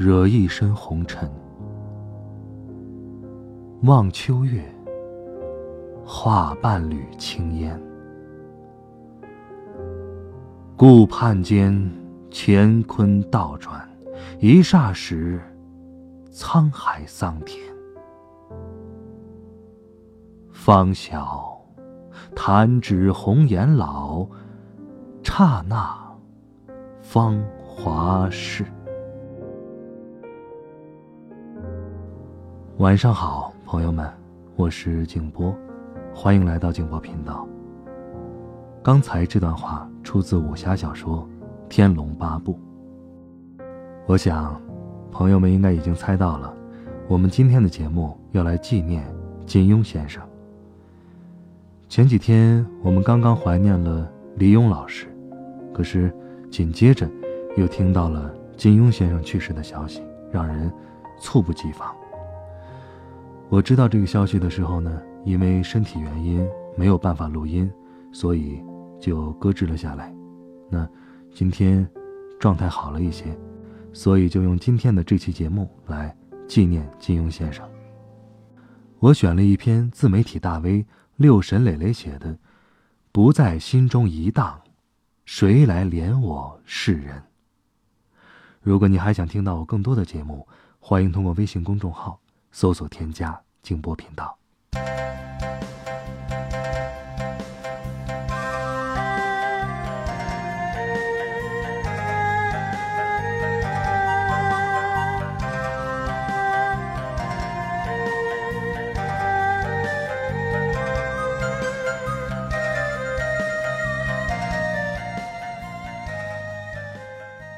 惹一身红尘；望秋月，化半缕青烟。顾盼间，乾坤倒转，一霎时，沧海桑田。方晓，弹指红颜老，刹那，芳。华逝，晚上好，朋友们，我是静波，欢迎来到静波频道。刚才这段话出自武侠小说《天龙八部》。我想，朋友们应该已经猜到了，我们今天的节目要来纪念金庸先生。前几天我们刚刚怀念了李咏老师，可是紧接着。又听到了金庸先生去世的消息，让人猝不及防。我知道这个消息的时候呢，因为身体原因没有办法录音，所以就搁置了下来。那今天状态好了一些，所以就用今天的这期节目来纪念金庸先生。我选了一篇自媒体大 V 六神磊磊写的《不在心中一荡，谁来怜我世人》。如果你还想听到我更多的节目，欢迎通过微信公众号搜索添加“静波频道”。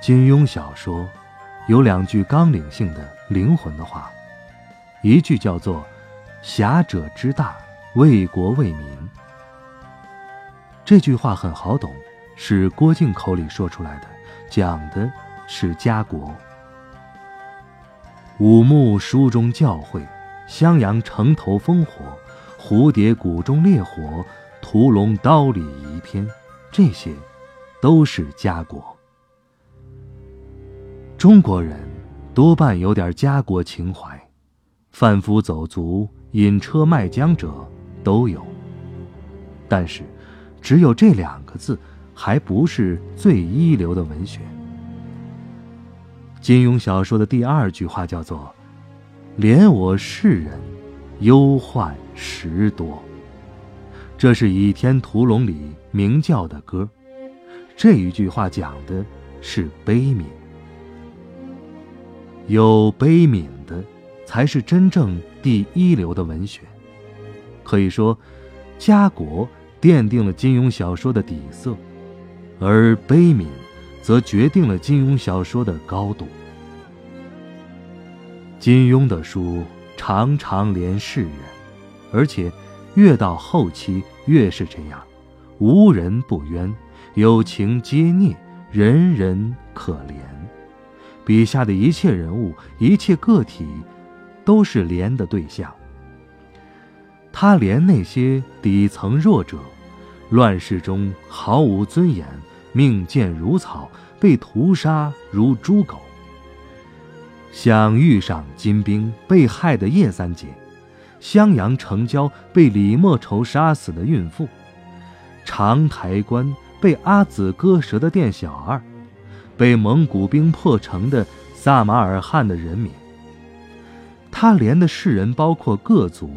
金庸小说有两句纲领性的灵魂的话，一句叫做“侠者之大，为国为民”。这句话很好懂，是郭靖口里说出来的，讲的是家国。五木书中教诲，襄阳城头烽火，蝴蝶谷中烈火，屠龙刀里遗篇，这些，都是家国。中国人多半有点家国情怀，贩夫走卒、引车卖浆者都有。但是，只有这两个字还不是最一流的文学。金庸小说的第二句话叫做“怜我世人，忧患十多”，这是《倚天屠龙》里明教的歌。这一句话讲的是悲悯。有悲悯的，才是真正第一流的文学。可以说，家国奠定了金庸小说的底色，而悲悯，则决定了金庸小说的高度。金庸的书常常怜世人，而且越到后期越是这样，无人不冤，有情皆孽，人人可怜。笔下的一切人物、一切个体，都是怜的对象。他怜那些底层弱者，乱世中毫无尊严、命贱如草、被屠杀如猪狗。想遇上金兵被害的叶三姐，襄阳城郊被李莫愁杀死的孕妇，长台关被阿紫割舌的店小二。被蒙古兵破城的萨马尔罕的人民，他连的世人包括各族：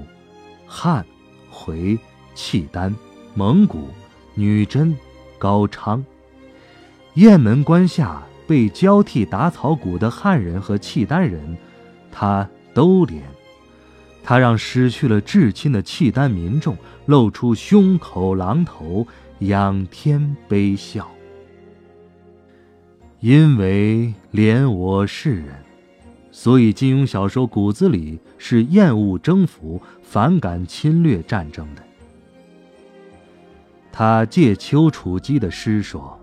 汉、回、契丹、蒙古、女真、高昌。雁门关下被交替打草谷的汉人和契丹人，他都连。他让失去了至亲的契丹民众露出胸口狼头，仰天悲笑。因为怜我世人，所以金庸小说骨子里是厌恶征服、反感侵略战争的。他借丘处机的诗说：“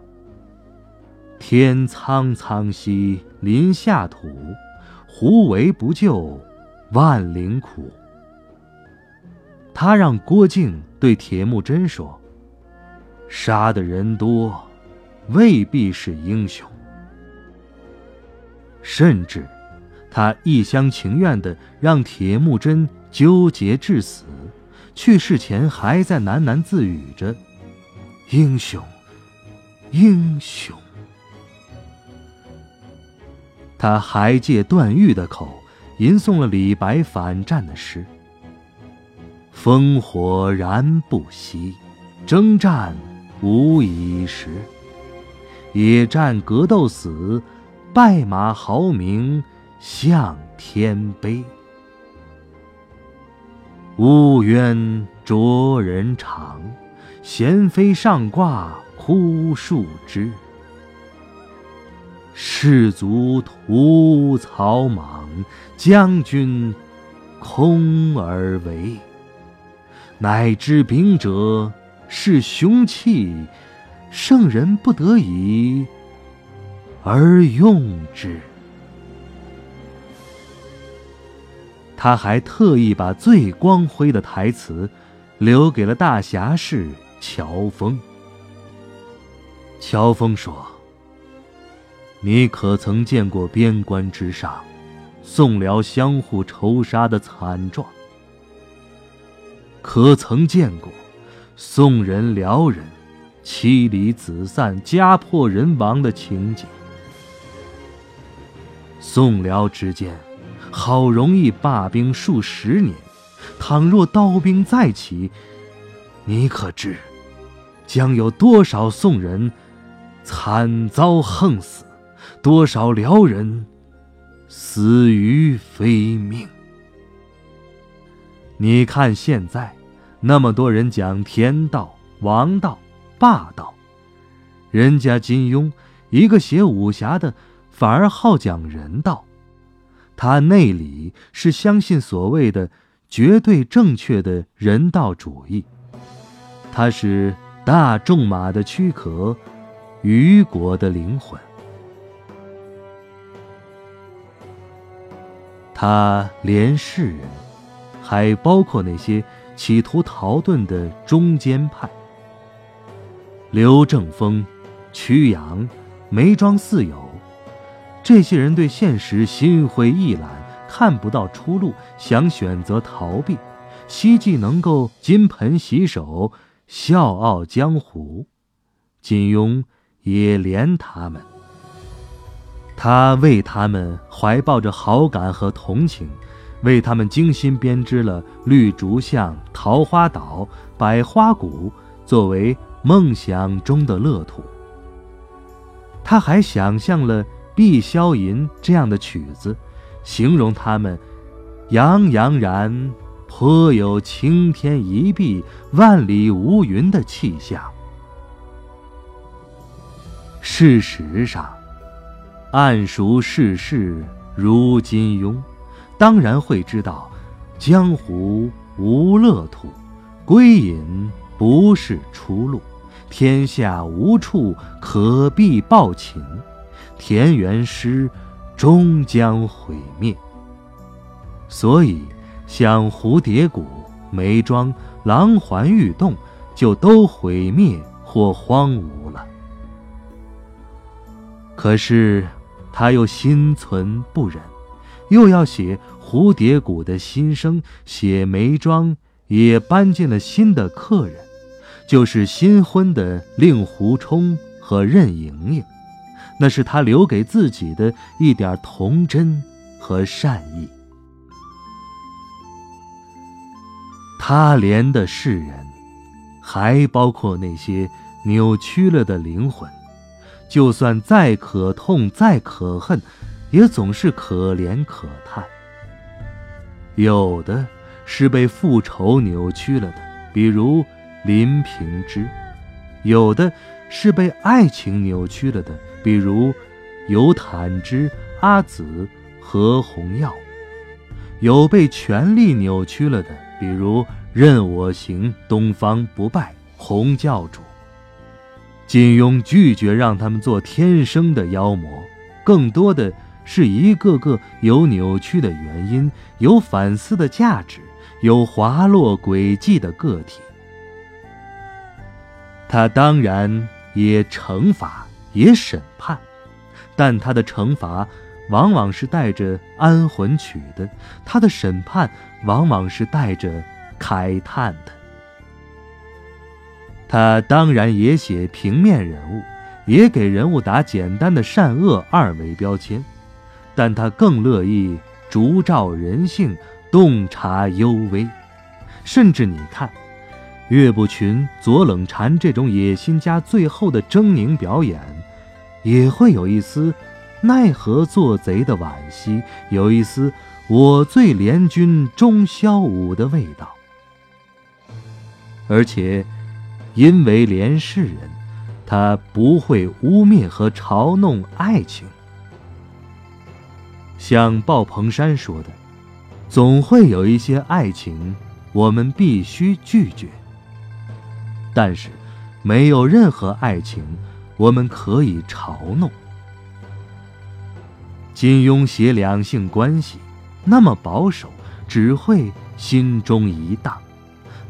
天苍苍兮，林下土，胡为不救，万灵苦。”他让郭靖对铁木真说：“杀的人多，未必是英雄。”甚至，他一厢情愿的让铁木真纠结至死，去世前还在喃喃自语着：“英雄，英雄。”他还借段誉的口吟诵了李白反战的诗：“烽火燃不息，征战无已时。野战格斗死。”败马豪名向天悲，乌鸢啄人肠，闲飞上挂枯树枝。士卒徒草莽，将军空而为。乃知兵者是凶器，圣人不得已。而用之。他还特意把最光辉的台词留给了大侠士乔峰。乔峰说：“你可曾见过边关之上，宋辽相互仇杀的惨状？可曾见过宋人辽人妻离子散、家破人亡的情景？”宋辽之间，好容易罢兵数十年，倘若刀兵再起，你可知将有多少宋人惨遭横死，多少辽人死于非命？你看现在那么多人讲天道、王道、霸道，人家金庸一个写武侠的。反而好讲人道，他内里是相信所谓的绝对正确的人道主义。他是大众马的躯壳，虞国的灵魂。他连世人，还包括那些企图逃遁的中间派。刘正风、曲阳、梅庄四友。这些人对现实心灰意懒，看不到出路，想选择逃避，希冀能够金盆洗手，笑傲江湖。金庸也怜他们，他为他们怀抱着好感和同情，为他们精心编织了绿竹巷、桃花岛、百花谷作为梦想中的乐土。他还想象了。《碧霄吟》这样的曲子，形容他们洋洋然，颇有青天一碧、万里无云的气象。事实上，谙熟世事如金庸，当然会知道，江湖无乐土，归隐不是出路，天下无处可避暴秦。田园诗终将毁灭，所以像蝴蝶谷、梅庄、狼环玉洞就都毁灭或荒芜了。可是他又心存不忍，又要写蝴蝶谷的新生，写梅庄也搬进了新的客人，就是新婚的令狐冲和任盈盈。那是他留给自己的一点童真和善意。他怜的世人，还包括那些扭曲了的灵魂。就算再可痛、再可恨，也总是可怜可叹。有的是被复仇扭曲了的，比如林平之；有的是被爱情扭曲了的。比如，有坦之、阿紫、何红药；有被权力扭曲了的，比如任我行、东方不败、洪教主。金庸拒绝让他们做天生的妖魔，更多的是一个个有扭曲的原因、有反思的价值、有滑落轨迹的个体。他当然也惩罚，也审判，但他的惩罚往往是带着安魂曲的，他的审判往往是带着慨叹的。他当然也写平面人物，也给人物打简单的善恶二维标签，但他更乐意烛照人性，洞察幽微，甚至你看。岳不群、左冷禅这种野心家最后的狰狞表演，也会有一丝奈何做贼的惋惜，有一丝我醉怜君终宵舞的味道。而且，因为怜世人，他不会污蔑和嘲弄爱情。像鲍鹏山说的：“总会有一些爱情，我们必须拒绝。”但是，没有任何爱情，我们可以嘲弄。金庸写两性关系，那么保守，只会心中一荡。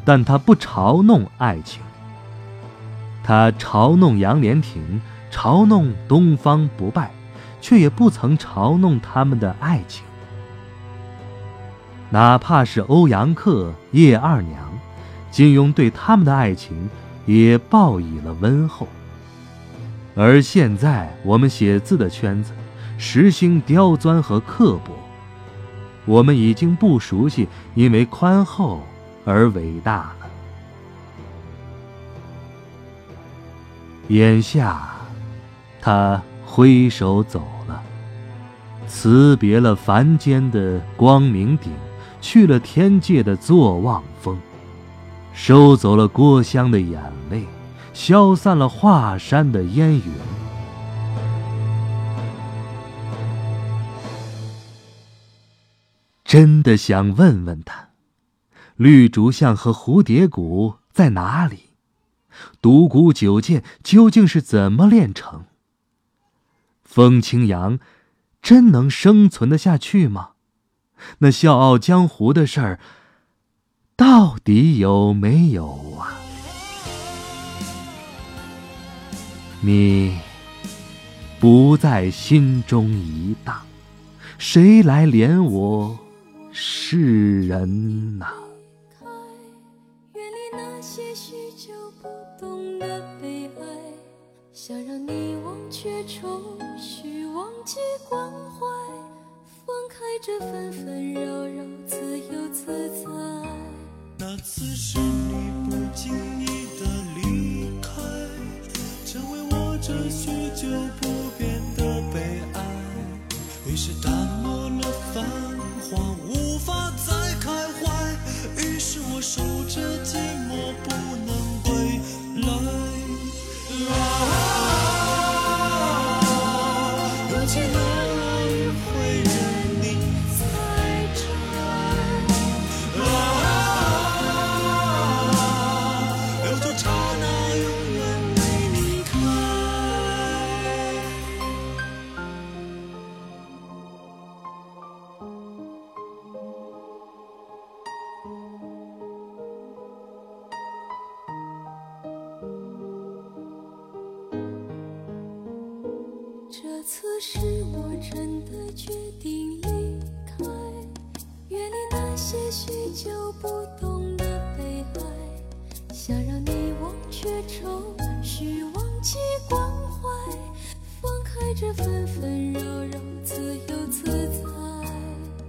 但他不嘲弄爱情，他嘲弄杨莲亭，嘲弄东方不败，却也不曾嘲弄他们的爱情。哪怕是欧阳克、叶二娘。金庸对他们的爱情也报以了温厚，而现在我们写字的圈子，实行刁钻和刻薄，我们已经不熟悉因为宽厚而伟大了。眼下，他挥手走了，辞别了凡间的光明顶，去了天界的坐忘峰。收走了郭襄的眼泪，消散了华山的烟云。真的想问问他，绿竹巷和蝴蝶谷在哪里？独孤九剑究竟是怎么炼成？风清扬真能生存得下去吗？那笑傲江湖的事儿。到底有没有啊？你不在心中一荡，谁来怜我世人呐？远离那些许久不懂的悲哀，想让你忘却愁绪，忘记关怀，放开这纷纷扰扰，自由自在。那次是你不经意这许久不变的悲哀。于是淡漠了繁华，无法再开怀。于是我守着寂寞，这次是我真的决定离开，远离那些许久不懂的悲哀，想让你忘却愁绪，忘记关怀，放开这纷纷扰扰，自由自在。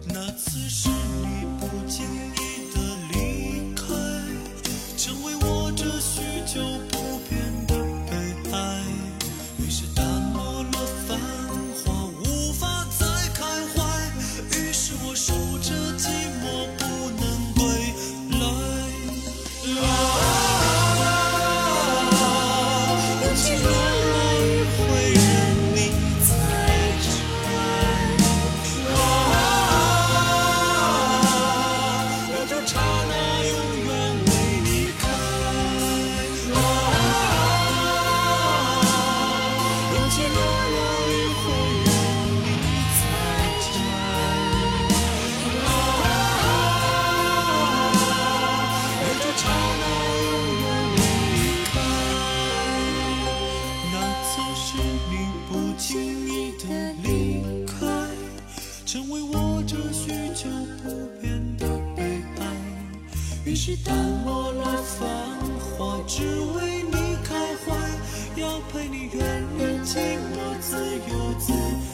那次是你不经成为我这许久不变的悲哀。于是淡漠了繁华，只为你开怀，要陪你远离寂寞，自由自在。